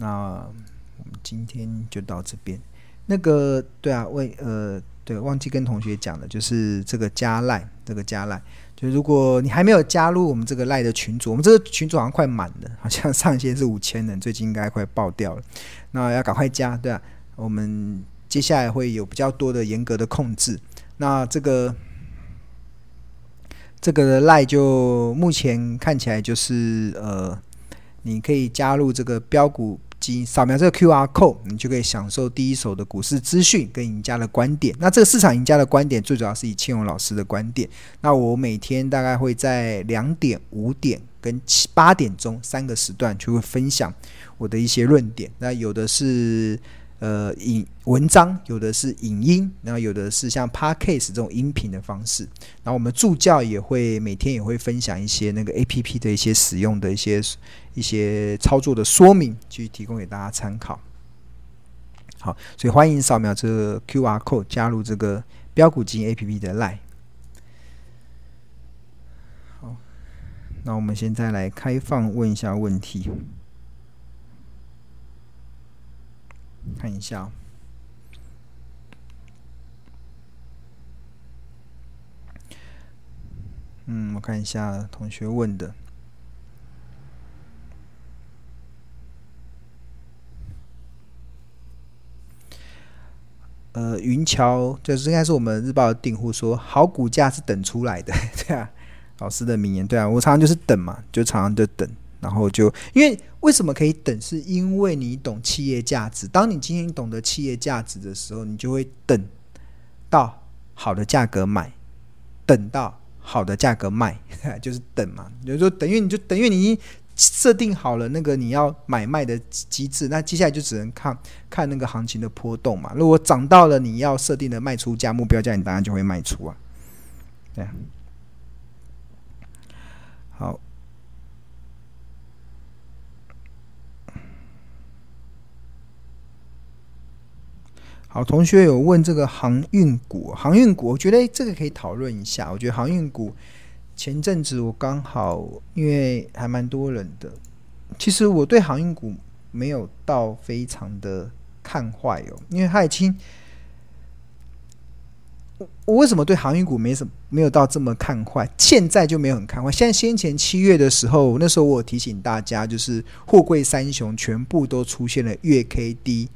那我们今天就到这边。那个对啊，为呃对，忘记跟同学讲了，就是这个加赖，这个加赖，就如果你还没有加入我们这个赖的群组，我们这个群组好像快满了，好像上限是五千人，最近应该快爆掉了。那要赶快加，对啊，我们接下来会有比较多的严格的控制。那这个这个赖就目前看起来就是呃，你可以加入这个标股。即扫描这个 QR code，你就可以享受第一手的股市资讯跟赢家的观点。那这个市场赢家的观点，最主要是以庆荣老师的观点。那我每天大概会在两点、五点跟七八点钟三个时段，就会分享我的一些论点。那有的是。呃，影文章有的是影音，然后有的是像 Podcast 这种音频的方式。然后我们助教也会每天也会分享一些那个 APP 的一些使用的一些一些操作的说明，去提供给大家参考。好，所以欢迎扫描这个 QR code 加入这个标股基金 APP 的 Line。好，那我们现在来开放问一下问题。看一下，嗯，我看一下同学问的，呃，云桥就是应该是我们日报的订户说，好股价是等出来的，对啊，老师的名言，对啊，我常常就是等嘛，就常常就等。然后就因为为什么可以等？是因为你懂企业价值。当你今天懂得企业价值的时候，你就会等到好的价格买，等到好的价格卖，就是等嘛。比如说等于你就等于你设定好了那个你要买卖的机制，那接下来就只能看看那个行情的波动嘛。如果涨到了你要设定的卖出价目标价，你当然就会卖出啊。对啊，好。好，同学有问这个航运股，航运股，我觉得这个可以讨论一下。我觉得航运股前阵子我刚好因为还蛮多人的，其实我对航运股没有到非常的看坏哦，因为它已经，我为什么对航运股没什么没有到这么看坏？现在就没有很看坏。现在先前七月的时候，那时候我提醒大家，就是货柜三雄全部都出现了月 K D。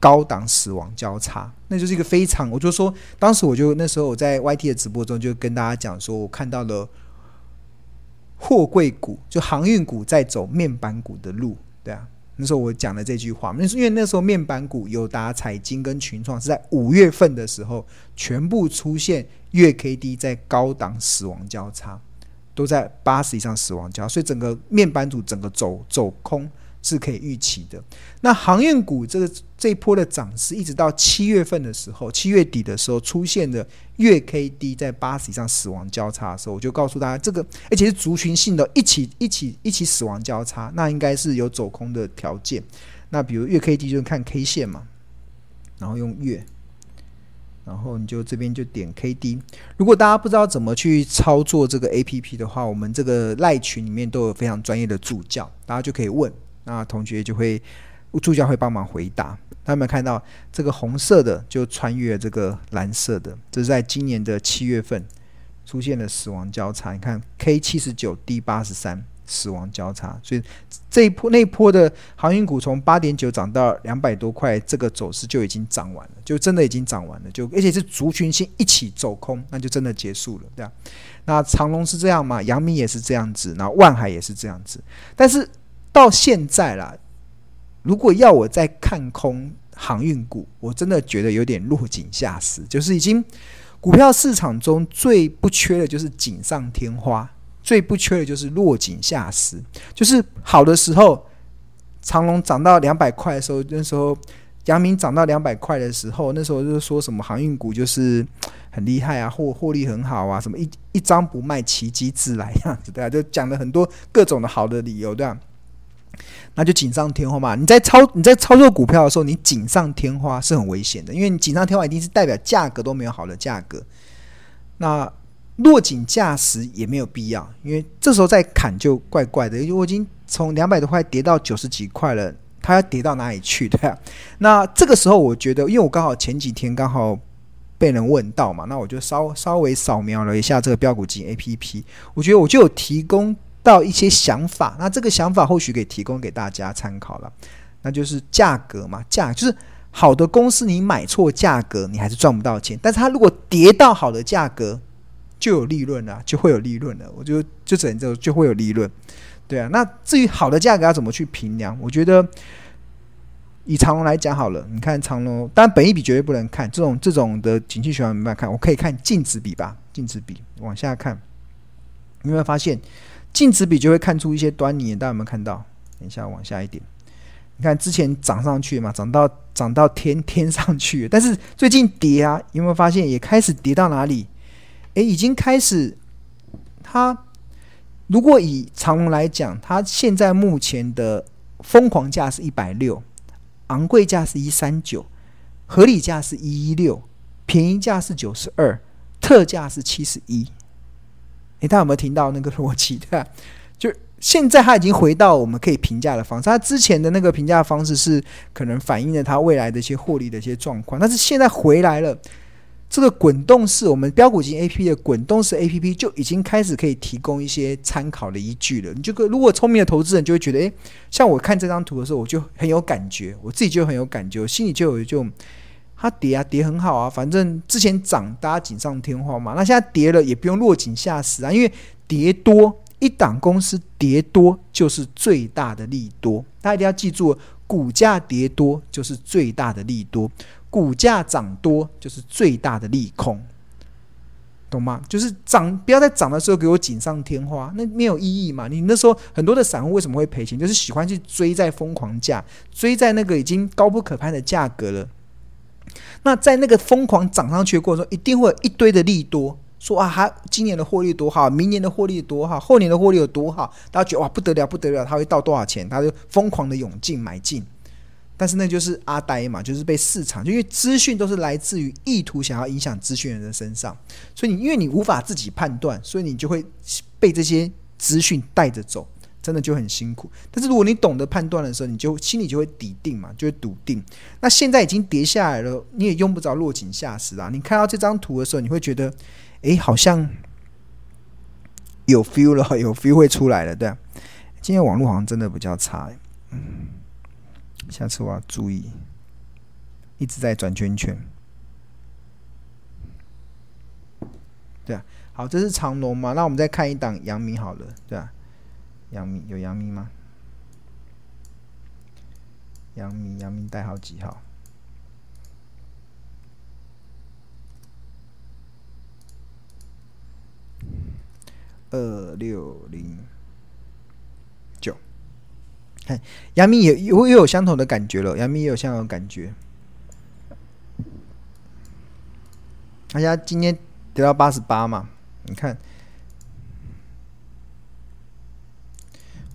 高档死亡交叉，那就是一个非常，我就说，当时我就那时候我在 YT 的直播中就跟大家讲说，我看到了货柜股，就航运股在走面板股的路，对啊，那时候我讲了这句话，那是因为那时候面板股友达、彩晶跟群创是在五月份的时候全部出现月 K D 在高档死亡交叉，都在八十以上死亡交叉，所以整个面板组整个走走空。是可以预期的。那航运股这个这一波的涨势，一直到七月份的时候，七月底的时候出现的月 K D 在八十以上死亡交叉的时候，我就告诉大家，这个而且是族群性的，一起一起一起死亡交叉，那应该是有走空的条件。那比如月 K D 就是看 K 线嘛，然后用月，然后你就这边就点 K D。如果大家不知道怎么去操作这个 A P P 的话，我们这个赖群里面都有非常专业的助教，大家就可以问。那同学就会，助教会帮忙回答。他们看到这个红色的就穿越这个蓝色的，这是在今年的七月份出现了死亡交叉。你看 K 七十九 D 八十三死亡交叉，所以这一波那一波的航运股从八点九涨到两百多块，这个走势就已经涨完了，就真的已经涨完了，就而且是族群性一起走空，那就真的结束了，对吧？那长荣是这样吗？阳明也是这样子，然后万海也是这样子，但是。到现在啦，如果要我再看空航运股，我真的觉得有点落井下石。就是已经股票市场中最不缺的就是锦上添花，最不缺的就是落井下石。就是好的时候，长隆涨到两百块的时候，那时候阳明涨到两百块的时候，那时候就是说什么航运股就是很厉害啊，获获利很好啊，什么一一张不卖，奇迹自来样子，对啊，就讲了很多各种的好的理由，对吧？那就锦上添花嘛！你在操你在操作股票的时候，你锦上添花是很危险的，因为你锦上添花一定是代表价格都没有好的价格。那落井下石也没有必要，因为这时候再砍就怪怪的。因为我已经从两百多块跌到九十几块了，它要跌到哪里去？对啊。那这个时候，我觉得，因为我刚好前几天刚好被人问到嘛，那我就稍稍微扫描了一下这个标股金 APP，我觉得我就有提供到一些想法。那这个想法或许可以提供给大家参考了，那就是价格嘛，价就是好的公司，你买错价格，你还是赚不到钱。但是它如果跌到好的价格，就有利润了，就会有利润了。我就就整就就会有利润。对啊，那至于好的价格要怎么去评量？我觉得以长龙来讲好了，你看长龙，当然本一笔绝对不能看，这种这种的景气循环没办法看，我可以看净值比吧，净值比往下看，你有没有发现净值比就会看出一些端倪？大家有没有看到？等一下往下一点，你看之前涨上去嘛，涨到涨到天天上去，但是最近跌啊，有没有发现也开始跌到哪里？诶，已经开始它。如果以长龙来讲，它现在目前的疯狂价是一百六，昂贵价是一三九，合理价是一一六，便宜价是九十二，特价是七十一。诶，大家有没有听到那个逻辑？对吧？就现在他已经回到我们可以评价的方式，他之前的那个评价方式是可能反映了他未来的一些获利的一些状况，但是现在回来了。这个滚动式，我们标股金 A P P 的滚动式 A P P 就已经开始可以提供一些参考的依据了。你这个如果聪明的投资人就会觉得，诶，像我看这张图的时候，我就很有感觉，我自己就很有感觉，我心里就有就，它跌啊跌很好啊，反正之前涨大家锦上添花嘛，那现在跌了也不用落井下石啊，因为跌多一档公司跌多就是最大的利多，大家一定要记住，股价跌多就是最大的利多。股价涨多就是最大的利空，懂吗？就是涨，不要在涨的时候给我锦上添花，那没有意义嘛。你那时候很多的散户为什么会赔钱？就是喜欢去追在疯狂价，追在那个已经高不可攀的价格了。那在那个疯狂涨上去的过程中，一定会有一堆的利多，说啊，还今年的获利多好，明年的获利多好，后年的获利有多好，大家觉得哇不得了不得了，它会到多少钱？他就疯狂的涌进买进。但是那就是阿呆嘛，就是被市场，就因为资讯都是来自于意图想要影响资讯人的身上，所以你因为你无法自己判断，所以你就会被这些资讯带着走，真的就很辛苦。但是如果你懂得判断的时候，你就心里就会笃定嘛，就会笃定。那现在已经跌下来了，你也用不着落井下石啊。你看到这张图的时候，你会觉得，哎，好像有 feel 了，有 feel 会出来了，对啊。今天网络好像真的比较差，嗯。下次我要注意，一直在转圈圈。对啊，好，这是长龙嘛？那我们再看一档阳明好了，对啊，杨幂有杨幂吗？杨幂杨幂代号几号？二六零九。看，杨幂也又又有相同的感觉了。杨幂也有相同的感觉。大家今天跌到八十八嘛？你看，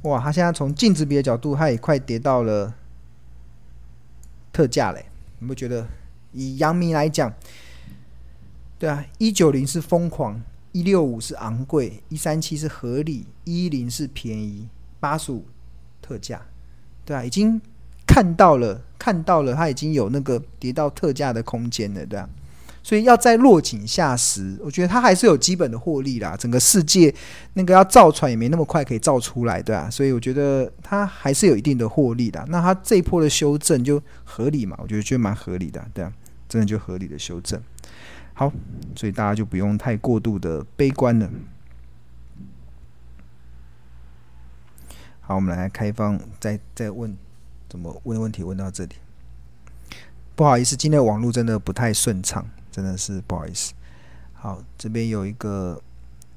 哇，它现在从净值比的角度，它也快跌到了特价嘞。你不觉得？以阳明来讲，对啊，一九零是疯狂，一六五是昂贵，一三七是合理，一一零是便宜，八十五。特价，对啊，已经看到了，看到了，它已经有那个跌到特价的空间了，对啊，所以要在落井下石，我觉得它还是有基本的获利啦。整个世界那个要造船也没那么快可以造出来，对啊，所以我觉得它还是有一定的获利的。那它这一波的修正就合理嘛？我觉得就蛮合理的，对啊，真的就合理的修正。好，所以大家就不用太过度的悲观了。好，我们来开放，再再问，怎么问问题？问到这里，不好意思，今天的网络真的不太顺畅，真的是不好意思。好，这边有一个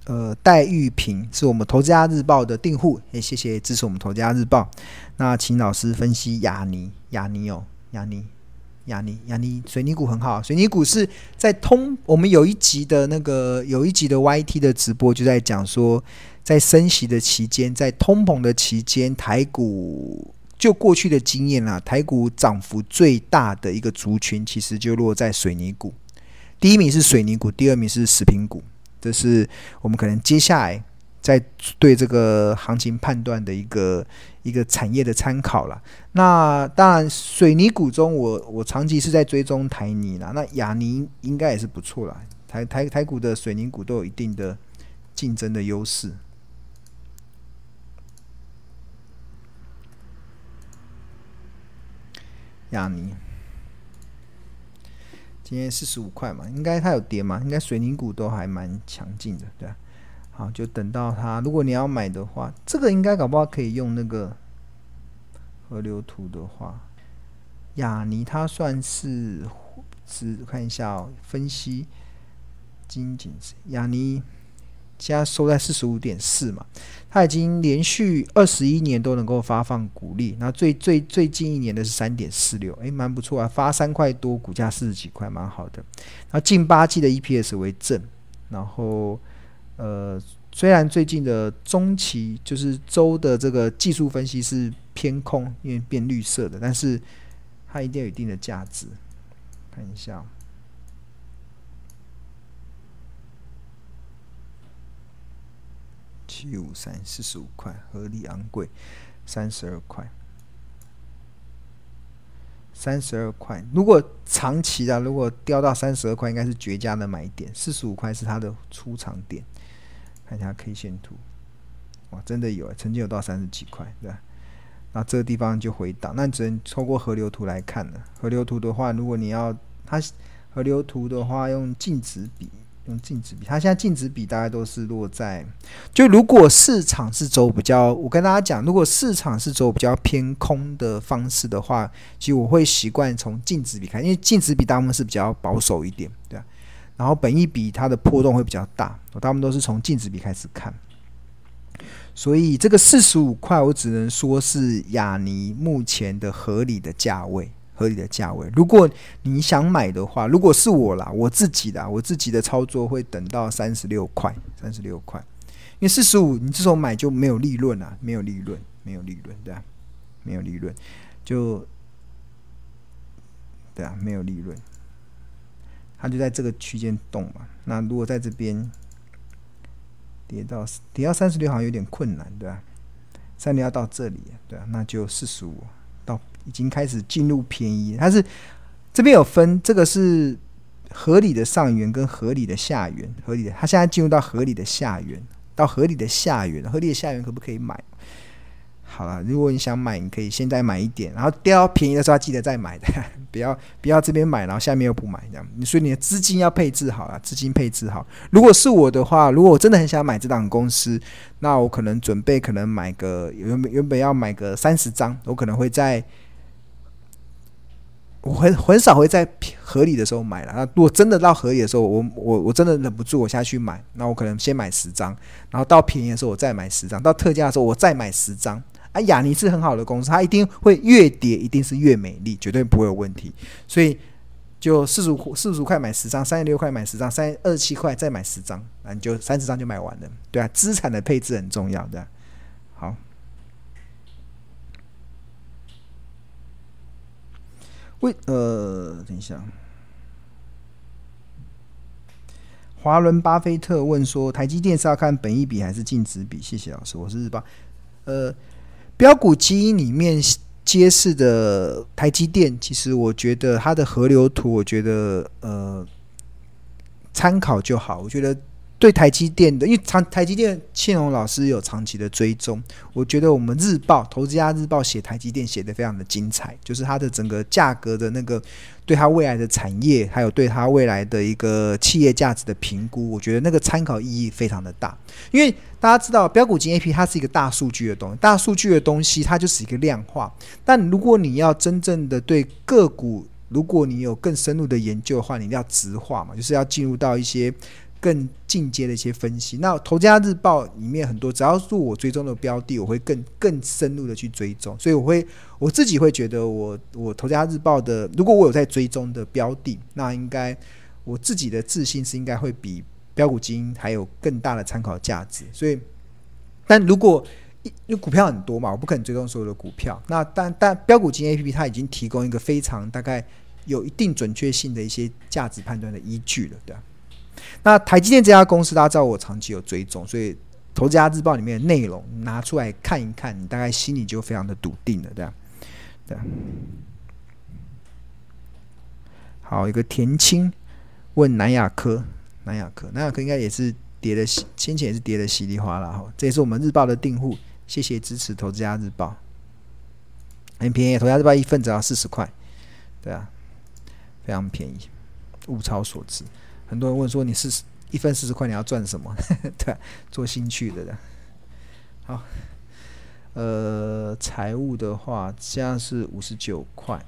呃戴玉平，是我们投资家日报的订户，也谢谢支持我们投资家日报。那请老师分析雅尼，雅尼哦，雅尼，雅尼，雅尼，水泥股很好，水泥股是在通，我们有一集的那个有一集的 YT 的直播就在讲说。在升息的期间，在通膨的期间，台股就过去的经验啦，台股涨幅最大的一个族群，其实就落在水泥股。第一名是水泥股，第二名是食品股。这是我们可能接下来在对这个行情判断的一个一个产业的参考了。那当然，水泥股中我我长期是在追踪台泥啦，那亚泥应该也是不错啦。台台台股的水泥股都有一定的竞争的优势。亚泥今天四十五块嘛，应该它有跌嘛？应该水泥股都还蛮强劲的，对吧？好，就等到它。如果你要买的话，这个应该搞不好可以用那个河流图的话，雅尼它算是只看一下哦，分析金井，雅尼。现在收在四十五点四嘛，它已经连续二十一年都能够发放股利，那最最最近一年的是三点四六，诶，蛮不错啊，发三块多，股价四十几块，蛮好的。那近八季的 EPS 为正，然后呃，虽然最近的中期就是周的这个技术分析是偏空，因为变绿色的，但是它一定有一定的价值，看一下。七五三四十五块，合理昂贵，三十二块，三十二块。如果长期的，如果掉到三十二块，应该是绝佳的买点。四十五块是它的出场点，看一下 K 线图，哇，真的有，曾经有到三十几块，对吧？那这个地方就回档，那只能透过河流图来看了。河流图的话，如果你要它河流图的话，用净值比。用净值比，它现在净值比大概都是落在，就如果市场是走比较，我跟大家讲，如果市场是走比较偏空的方式的话，其实我会习惯从净值比看，因为净值比大部分是比较保守一点，对吧？然后本益比它的波动会比较大，我大部分都是从净值比开始看，所以这个四十五块，我只能说是亚尼目前的合理的价位。合理的价位，如果你想买的话，如果是我啦，我自己的，我自己的操作会等到三十六块，三十六块，因为四十五你这时候买就没有利润啊，没有利润，没有利润，对啊，没有利润，就对啊，没有利润，它就在这个区间动嘛。那如果在这边跌到跌到三十六，好像有点困难，对吧？三十六要到这里，对啊，那就四十五。已经开始进入便宜，它是这边有分，这个是合理的上缘跟合理的下缘，合理的，它现在进入到合理的下缘，到合理的下缘，合理的下缘可不可以买？好了，如果你想买，你可以现在买一点，然后掉便宜的时候记得再买的，不要不要这边买，然后下面又不买这样。所以你的资金要配置好了，资金配置好。如果是我的话，如果我真的很想买这档公司，那我可能准备可能买个原本原本要买个三十张，我可能会在。我很很少会在合理的时候买了。那如果真的到合理的时候，我我我真的忍不住，我下去买，那我可能先买十张，然后到便宜的时候我再买十张，到特价的时候我再买十张。啊，亚尼是很好的公司，它一定会越跌一定是越美丽，绝对不会有问题。所以就四十五四十块买十张，三十六块买十张，三二十七块再买十张，那你就三十张就买完了。对啊，资产的配置很重要的。好。为呃，等一下，华伦巴菲特问说：“台积电是要看本益比还是净值比？”谢谢老师，我是日报。呃，标股基因里面揭示的台积电，其实我觉得它的河流图，我觉得呃参考就好。我觉得。对台积电的，因为长台积电，庆荣老师有长期的追踪，我觉得我们日报投资家日报写台积电写的非常的精彩，就是它的整个价格的那个对它未来的产业，还有对它未来的一个企业价值的评估，我觉得那个参考意义非常的大。因为大家知道标股金 A P 它是一个大数据的东西，大数据的东西它就是一个量化，但如果你要真正的对个股，如果你有更深入的研究的话，你一定要直化嘛，就是要进入到一些。更进阶的一些分析，那《投资家日报》里面很多，只要是我追踪的标的，我会更更深入的去追踪，所以我会我自己会觉得我，我《投资家日报》的，如果我有在追踪的标的，那应该我自己的自信是应该会比标股金还有更大的参考价值。所以，但如果因为股票很多嘛，我不可能追踪所有的股票，那但但标股金 APP 它已经提供一个非常大概有一定准确性的一些价值判断的依据了，对吧？那台积电这家公司，大家知道我长期有追踪，所以投资家日报里面的内容拿出来看一看，你大概心里就非常的笃定了，对吧？对。好，一个田青问南亚科，南亚科，南亚科应该也是跌的，先前也是跌的稀里哗啦哈。这也是我们日报的订户，谢谢支持投资家日报，很便宜，投资家日报一份只要四十块，对啊，非常便宜，物超所值。很多人问说，你四十一分四十块，你要赚什么？对、做兴趣的。好，呃，财务的话，现在是五十九块，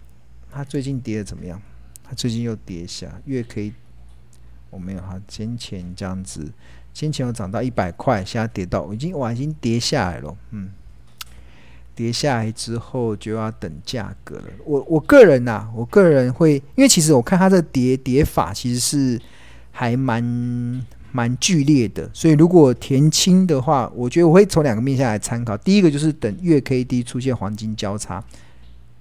它最近跌的怎么样？它最近又跌下，月 K 我没有哈，先前这样子，先前有涨到一百块，现在跌到已经哇，已经跌下来了，嗯，跌下来之后就要等价格了。我我个人呐、我个人会，因为其实我看它这跌跌法其实是还蛮蛮剧烈的，所以如果填轻的话，我觉得我会从两个面向来参考。第一个就是等月 K D 出现黄金交叉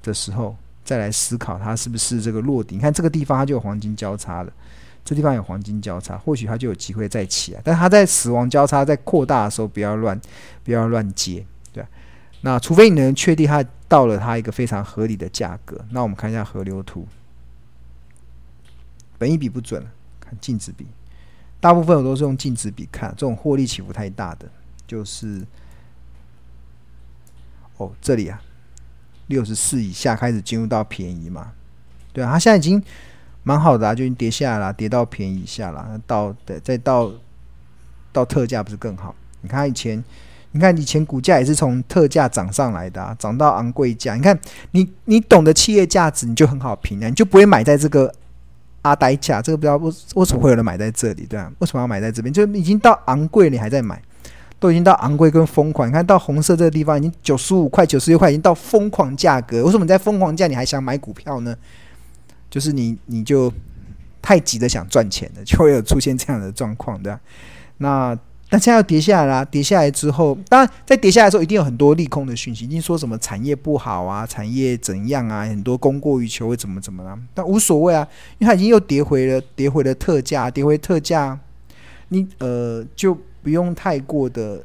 的时候。再来思考它是不是这个落底？你看这个地方它就有黄金交叉了，这地方有黄金交叉，或许它就有机会再起来。但它在死亡交叉在扩大的时候，不要乱，不要乱接，对。那除非你能确定它到了它一个非常合理的价格，那我们看一下河流图，本一比不准，看净值比，大部分我都是用净值比看，这种获利起伏太大的，就是哦这里啊。六十四以下开始进入到便宜嘛？对啊，它现在已经蛮好的啊，就已经跌下来了，跌到便宜以下了，到对，再到到特价不是更好？你看以前，你看以前股价也是从特价涨上来的，啊，涨到昂贵价。你看你你懂得企业价值，你就很好评啊，你就不会买在这个阿呆价。这个不知道为为什么会有人买在这里？对啊，为什么要买在这边？就已经到昂贵，你还在买？都已经到昂贵跟疯狂，你看到红色这个地方已经九十五块、九十六块，已经到疯狂价格。为什么你在疯狂价你还想买股票呢？就是你你就太急着想赚钱了，就会有出现这样的状况，对吧？那那现在要跌下来啦，跌下来之后，当然在跌下来的时候，一定有很多利空的讯息，一定说什么产业不好啊，产业怎样啊，很多供过于求会怎么怎么啦。但无所谓啊，因为它已经又跌回了，跌回了特价，跌回特价，你呃就。不用太过的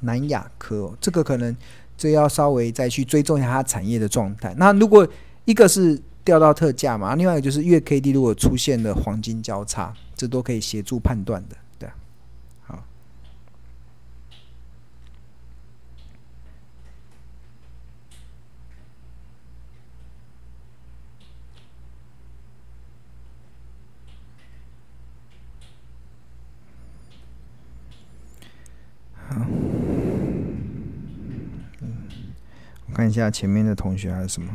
南亚科，这个可能这要稍微再去追踪一下它产业的状态。那如果一个是掉到特价嘛，另外一个就是月 K D 如果出现了黄金交叉，这都可以协助判断的。看一下前面的同学还有什么？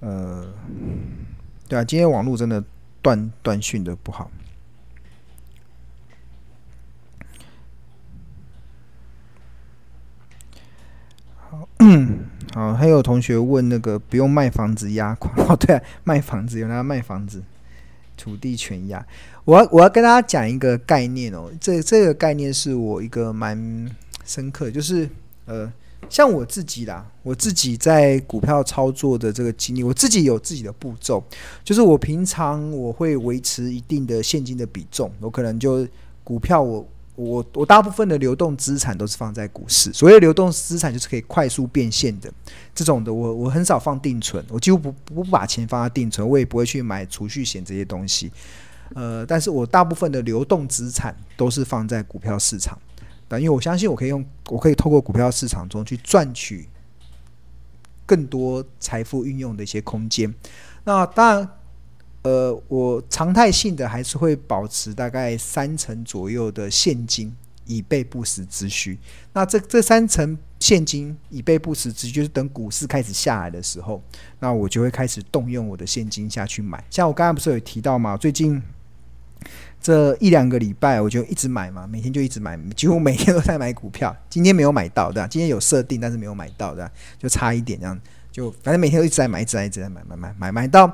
呃，对啊，今天网络真的断断讯的不好。好，好，还有同学问那个不用卖房子押款哦？对啊，卖房子有人要卖房子，土地全押。我要我要跟大家讲一个概念哦，这这个概念是我一个蛮深刻，就是呃。像我自己啦，我自己在股票操作的这个经历，我自己有自己的步骤，就是我平常我会维持一定的现金的比重，我可能就股票我我我大部分的流动资产都是放在股市，所谓流动资产就是可以快速变现的这种的，我我很少放定存，我几乎不不把钱放在定存，我也不会去买储蓄险这些东西，呃，但是我大部分的流动资产都是放在股票市场。因为我相信我可以用，我可以透过股票市场中去赚取更多财富运用的一些空间。那当然，呃，我常态性的还是会保持大概三成左右的现金，以备不时之需。那这这三成现金以备不时之需，就是等股市开始下来的时候，那我就会开始动用我的现金下去买。像我刚才不是有提到吗？最近。这一两个礼拜，我就一直买嘛，每天就一直买，几乎每天都在买股票。今天没有买到的，今天有设定，但是没有买到的，就差一点这样。就反正每天都一直在买，一直在一直在买买买买买到，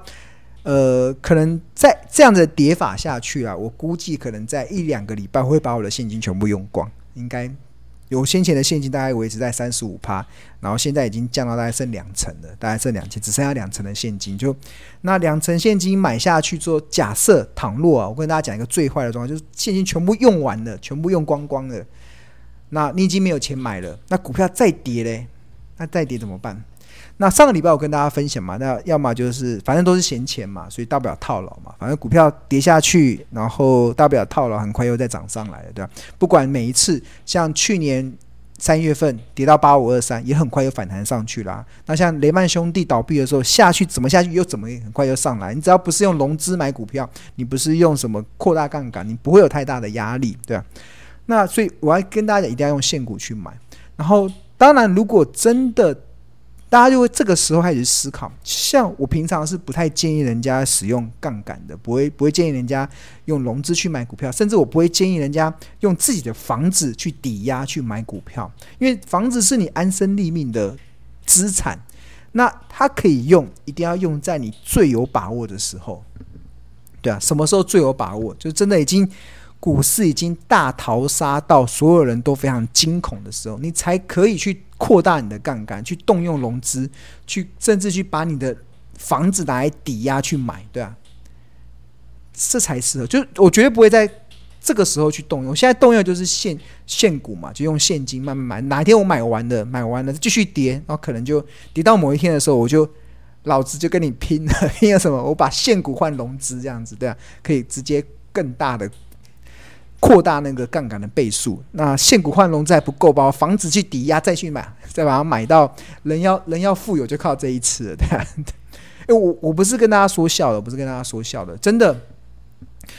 呃，可能在这样的跌法下去啊，我估计可能在一两个礼拜会把我的现金全部用光，应该有先前的现金大概维持在三十五趴，然后现在已经降到大概剩两成了，大概剩两千，只剩下两成的现金。就那两成现金买下去之后，假设倘若啊，我跟大家讲一个最坏的状况，就是现金全部用完了，全部用光光了，那你已经没有钱买了，那股票再跌嘞，那再跌怎么办？那上个礼拜我跟大家分享嘛，那要么就是反正都是闲钱嘛，所以大不了套牢嘛。反正股票跌下去，然后大不了套牢，很快又再涨上来了，对吧？不管每一次，像去年三月份跌到八五二三，也很快又反弹上去啦。那像雷曼兄弟倒闭的时候，下去怎么下去又怎么很快又上来？你只要不是用融资买股票，你不是用什么扩大杠杆，你不会有太大的压力，对吧？那所以我要跟大家，一定要用现股去买。然后，当然如果真的。大家就会这个时候开始思考，像我平常是不太建议人家使用杠杆的，不会不会建议人家用融资去买股票，甚至我不会建议人家用自己的房子去抵押去买股票，因为房子是你安身立命的资产，那它可以用，一定要用在你最有把握的时候，对啊，什么时候最有把握？就真的已经。股市已经大逃杀到所有人都非常惊恐的时候，你才可以去扩大你的杠杆，去动用融资，去甚至去把你的房子拿来抵押去买，对啊，这才适合。就我绝对不会在这个时候去动用。现在动用就是现现股嘛，就用现金慢慢买。哪一天我买完了，买完了继续跌，然后可能就跌到某一天的时候，我就老子就跟你拼了，拼了什么？我把现股换融资，这样子对啊，可以直接更大的。扩大那个杠杆的倍数，那现股换融资还不够，把房子去抵押再去买，再把它买到人要人要富有就靠这一次了，对吧？哎，我我不是跟大家说笑的，不是跟大家说笑的，真的，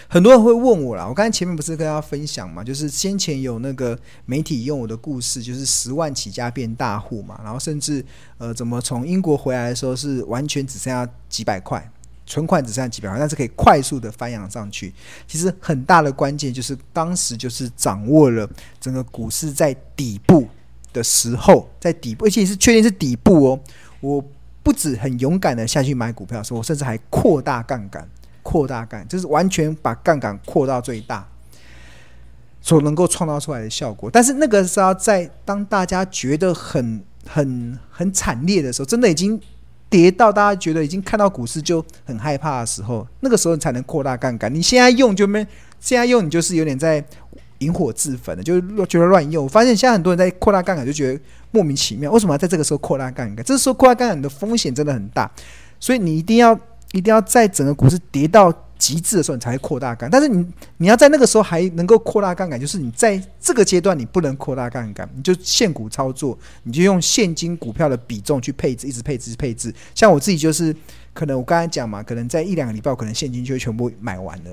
很多人会问我啦。我刚才前面不是跟大家分享嘛，就是先前有那个媒体用我的故事，就是十万起家变大户嘛，然后甚至呃，怎么从英国回来的时候是完全只剩下几百块。存款只剩下几百万，但是可以快速的翻扬上去。其实很大的关键就是当时就是掌握了整个股市在底部的时候，在底部，而且是确定是底部哦。我不止很勇敢的下去买股票的时候，我甚至还扩大杠杆，扩大杠，就是完全把杠杆扩到最大，所能够创造出来的效果。但是那个时候，在当大家觉得很很很惨烈的时候，真的已经。跌到大家觉得已经看到股市就很害怕的时候，那个时候你才能扩大杠杆。你现在用就没，现在用你就是有点在引火自焚的，就是觉得乱用。我发现现在很多人在扩大杠杆，就觉得莫名其妙，为什么要在这个时候扩大杠杆？这时候扩大杠杆的风险真的很大，所以你一定要一定要在整个股市跌到。极致的时候，你才会扩大杠杆。但是你你要在那个时候还能够扩大杠杆，就是你在这个阶段你不能扩大杠杆，你就现股操作，你就用现金股票的比重去配置，一直配置配置。像我自己就是，可能我刚才讲嘛，可能在一两个礼拜，可能现金就会全部买完了。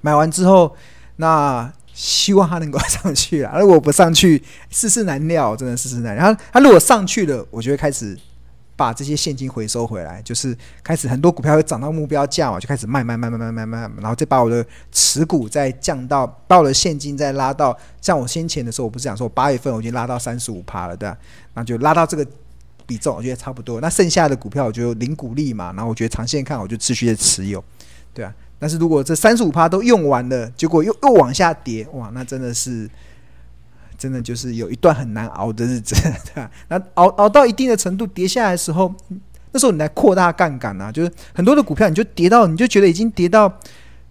买完之后，那希望它能够上去啊。如果不上去，世事难料，真的世事难料。然后它如果上去了，我就会开始。把这些现金回收回来，就是开始很多股票会涨到目标价嘛，就开始卖卖卖卖卖卖卖，然后再把我的持股再降到，把我的现金再拉到，像我先前的时候，我不是讲说八月份我已经拉到三十五趴了，对吧？那就拉到这个比重，我觉得差不多。那剩下的股票我就零股利嘛，然后我觉得长线看我就持续的持有，对啊。但是如果这三十五趴都用完了，结果又又往下跌，哇，那真的是。真的就是有一段很难熬的日子，对吧？那熬熬到一定的程度，跌下来的时候，那时候你来扩大杠杆啊，就是很多的股票你就跌到，你就觉得已经跌到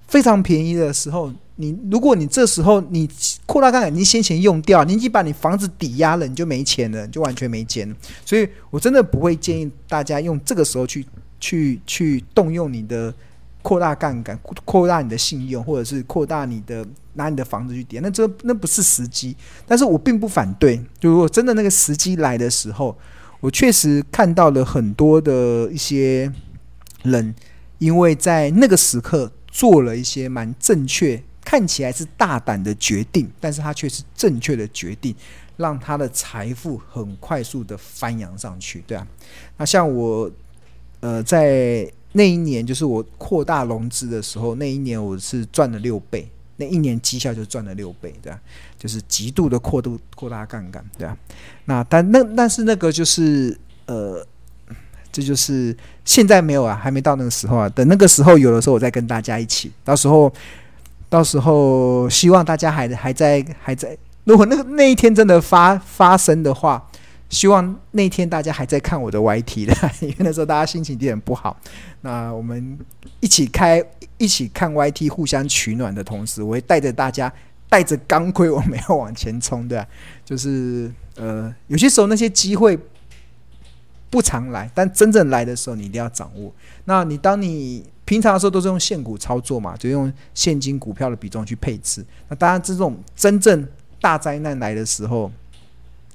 非常便宜的时候，你如果你这时候你扩大杠杆，你先前用掉，你已经把你房子抵押了，你就没钱了，你就完全没钱。所以我真的不会建议大家用这个时候去去去动用你的。扩大杠杆，扩大你的信用，或者是扩大你的拿你的房子去抵押，那这那不是时机。但是我并不反对，就如果真的那个时机来的时候，我确实看到了很多的一些人，因为在那个时刻做了一些蛮正确，看起来是大胆的决定，但是他却是正确的决定，让他的财富很快速的翻扬上去，对啊。那像我，呃，在。那一年就是我扩大融资的时候，那一年我是赚了六倍，那一年绩效就赚了六倍，对吧？就是极度的扩度扩大杠杆，对吧？那但那但是那个就是呃，这就是现在没有啊，还没到那个时候啊。等那个时候有的时候，我再跟大家一起。到时候，到时候希望大家还还在还在如果那个那一天真的发发生的话，希望那天大家还在看我的 YT 的，因为那时候大家心情有点不好。那我们一起开一起看 YT，互相取暖的同时，我会带着大家带着钢盔，我们要往前冲，对吧？就是呃，有些时候那些机会不常来，但真正来的时候，你一定要掌握。那你当你平常的时候都是用现股操作嘛，就用现金股票的比重去配置。那当然，这种真正大灾难来的时候。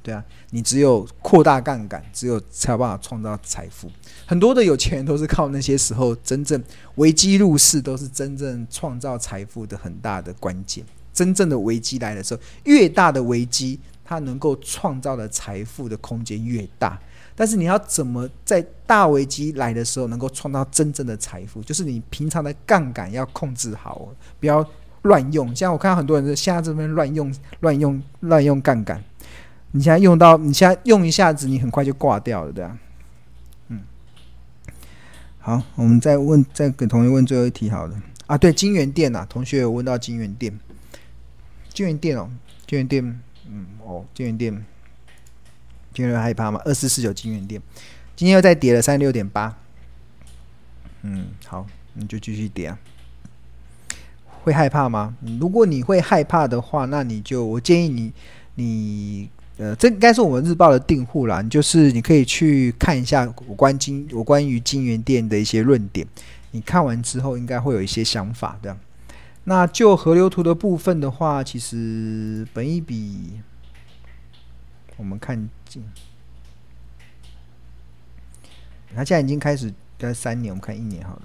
对啊，你只有扩大杠杆，只有才有办法创造财富。很多的有钱人都是靠那些时候真正危机入市，都是真正创造财富的很大的关键。真正的危机来的时候，越大的危机，它能够创造的财富的空间越大。但是你要怎么在大危机来的时候能够创造真正的财富？就是你平常的杠杆要控制好，不要乱用。像我看到很多人是现在这边乱用、乱用、乱用杠杆。你现在用到，你现在用一下子，你很快就挂掉了，对啊。嗯，好，我们再问，再给同学问最后一题，好了。啊，对，金源店呐，同学有问到金源店，金源店哦，金源店，嗯，哦，金源店，今天害怕吗？二四四九金源店，今天又再跌了三十六点八，嗯，好，你就继续跌啊。会害怕吗？如果你会害怕的话，那你就我建议你，你。呃，这应该是我们日报的订户啦，就是你可以去看一下有关金有关于金元店的一些论点，你看完之后应该会有一些想法的。那就河流图的部分的话，其实本一比我们看进，它现在已经开始在三年，我们看一年好了，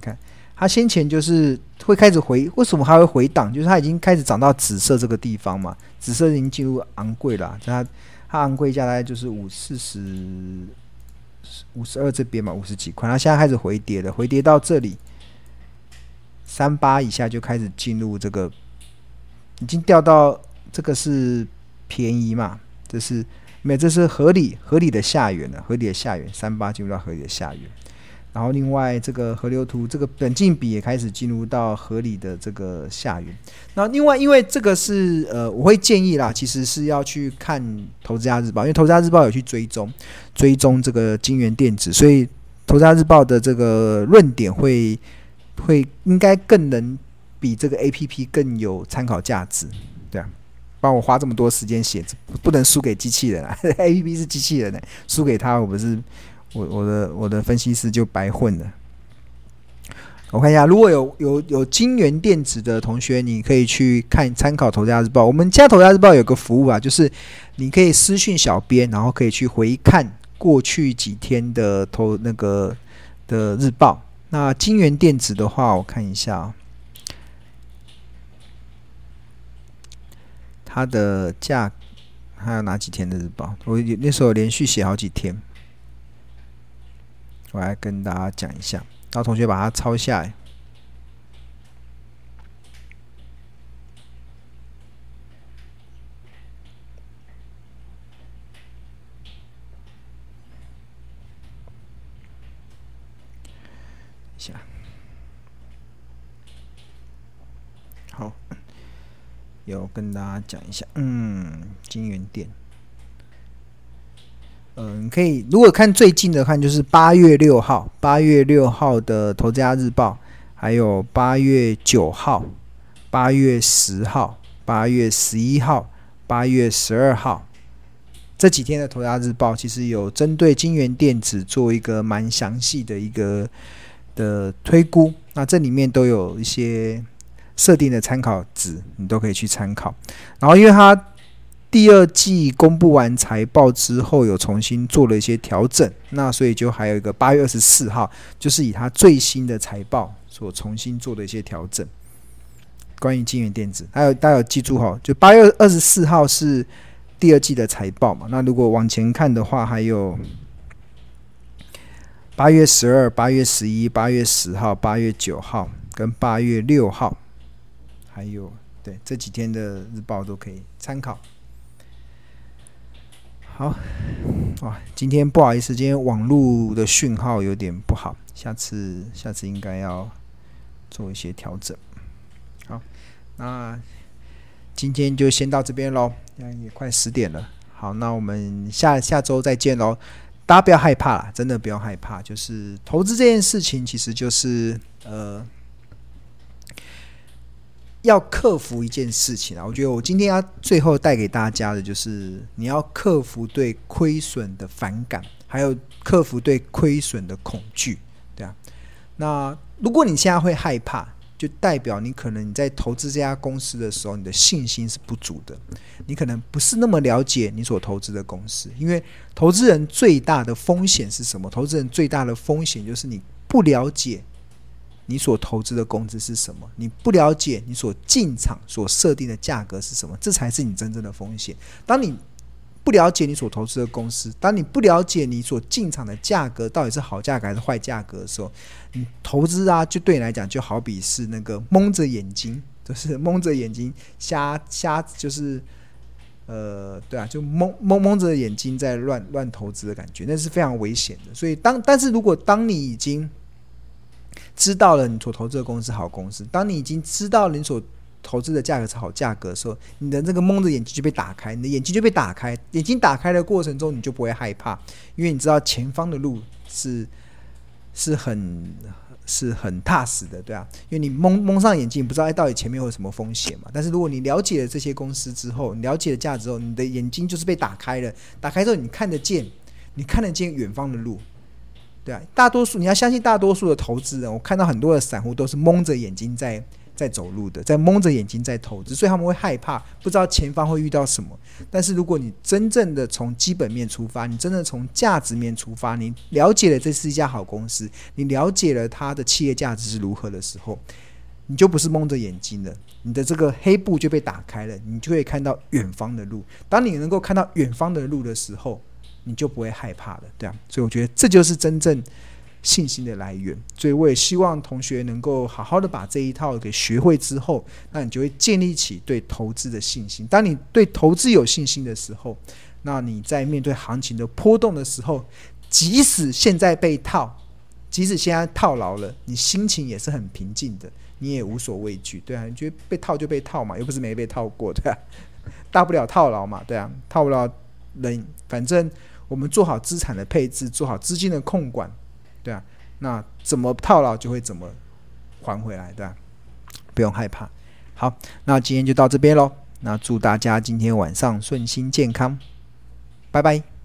看。它先前就是会开始回，为什么还会回档？就是它已经开始涨到紫色这个地方嘛，紫色已经进入昂贵了，它它昂贵价大概就是五四十五十二这边嘛，五十几块，它现在开始回跌了，回跌到这里三八以下就开始进入这个，已经掉到这个是便宜嘛，这是没，这是合理合理的下缘了，合理的下缘三八进入到合理的下缘。然后，另外这个河流图，这个本金比也开始进入到合理的这个下缘。那另外，因为这个是呃，我会建议啦，其实是要去看《投资家日报》，因为《投资家日报》有去追踪追踪这个京元电子，所以《投资家日报》的这个论点会会应该更能比这个 APP 更有参考价值，对啊。帮我花这么多时间写，不能输给机器人啊！APP 是机器人呢，输给他我不是。我我的我的分析师就白混了。我看一下，如果有有有金元电子的同学，你可以去看参考《投家日报》。我们家《投家日报》有个服务啊，就是你可以私讯小编，然后可以去回看过去几天的投那个的日报。那金元电子的话，我看一下，它的价还有哪几天的日报？我那时候连续写好几天。我来跟大家讲一下，然后同学把它抄下来。一下，好，有跟大家讲一下，嗯，金元电。嗯、可以如果看最近的看，就是八月六号，八月六号的《投资家日报》，还有八月九号、八月十号、八月十一号、八月十二号这几天的《投资家日报》，其实有针对金元电子做一个蛮详细的一个的推估。那这里面都有一些设定的参考值，你都可以去参考。然后，因为它第二季公布完财报之后，有重新做了一些调整，那所以就还有一个八月二十四号，就是以它最新的财报所重新做的一些调整。关于金源电子，还有大家记住哈，就八月二十四号是第二季的财报嘛？那如果往前看的话，还有八月十二、八月十一、八月十号、八月九号跟八月六号，还有对这几天的日报都可以参考。好，哇，今天不好意思，今天网络的讯号有点不好，下次下次应该要做一些调整。好，那今天就先到这边喽，也快十点了。好，那我们下下周再见喽。大家不要害怕啦，真的不要害怕。就是投资这件事情，其实就是呃，要克服一件事情啊。我觉得我今天要最后带给大家的，就是你要克服对亏损的反感，还有克服对亏损的恐惧，对啊。那如果你现在会害怕，就代表你可能你在投资这家公司的时候，你的信心是不足的。你可能不是那么了解你所投资的公司，因为投资人最大的风险是什么？投资人最大的风险就是你不了解你所投资的公司是什么，你不了解你所进场所设定的价格是什么，这才是你真正的风险。当你不了解你所投资的公司，当你不了解你所进场的价格到底是好价格还是坏价格的时候，你投资啊，就对你来讲就好比是那个蒙着眼睛，就是蒙着眼睛瞎瞎，就是呃，对啊，就蒙蒙蒙着眼睛在乱乱投资的感觉，那是非常危险的。所以当但是如果当你已经知道了你所投资的公司好公司，当你已经知道你所投资的价格是好价格的时候，你的这个蒙着眼睛就被打开，你的眼睛就被打开，眼睛打开的过程中，你就不会害怕，因为你知道前方的路是是很是很踏实的，对啊，因为你蒙蒙上眼睛，不知道哎到底前面有什么风险嘛。但是如果你了解了这些公司之后，你了解了价值之后，你的眼睛就是被打开了，打开之后你看得见，你看得见远方的路，对啊，大多数你要相信大多数的投资人，我看到很多的散户都是蒙着眼睛在。在走路的，在蒙着眼睛在投资，所以他们会害怕，不知道前方会遇到什么。但是如果你真正的从基本面出发，你真的从价值面出发，你了解了这是一家好公司，你了解了它的企业价值是如何的时候，你就不是蒙着眼睛的，你的这个黑布就被打开了，你就会看到远方的路。当你能够看到远方的路的时候，你就不会害怕了，对啊。所以我觉得这就是真正。信心的来源，所以我也希望同学能够好好的把这一套给学会之后，那你就会建立起对投资的信心。当你对投资有信心的时候，那你在面对行情的波动的时候，即使现在被套，即使现在套牢了，你心情也是很平静的，你也无所畏惧，对啊，你觉得被套就被套嘛，又不是没被套过，对啊，大不了套牢嘛，对啊，套不了人，反正我们做好资产的配置，做好资金的控管。对啊，那怎么套牢就会怎么还回来，对吧？不用害怕。好，那今天就到这边喽。那祝大家今天晚上顺心健康，拜拜。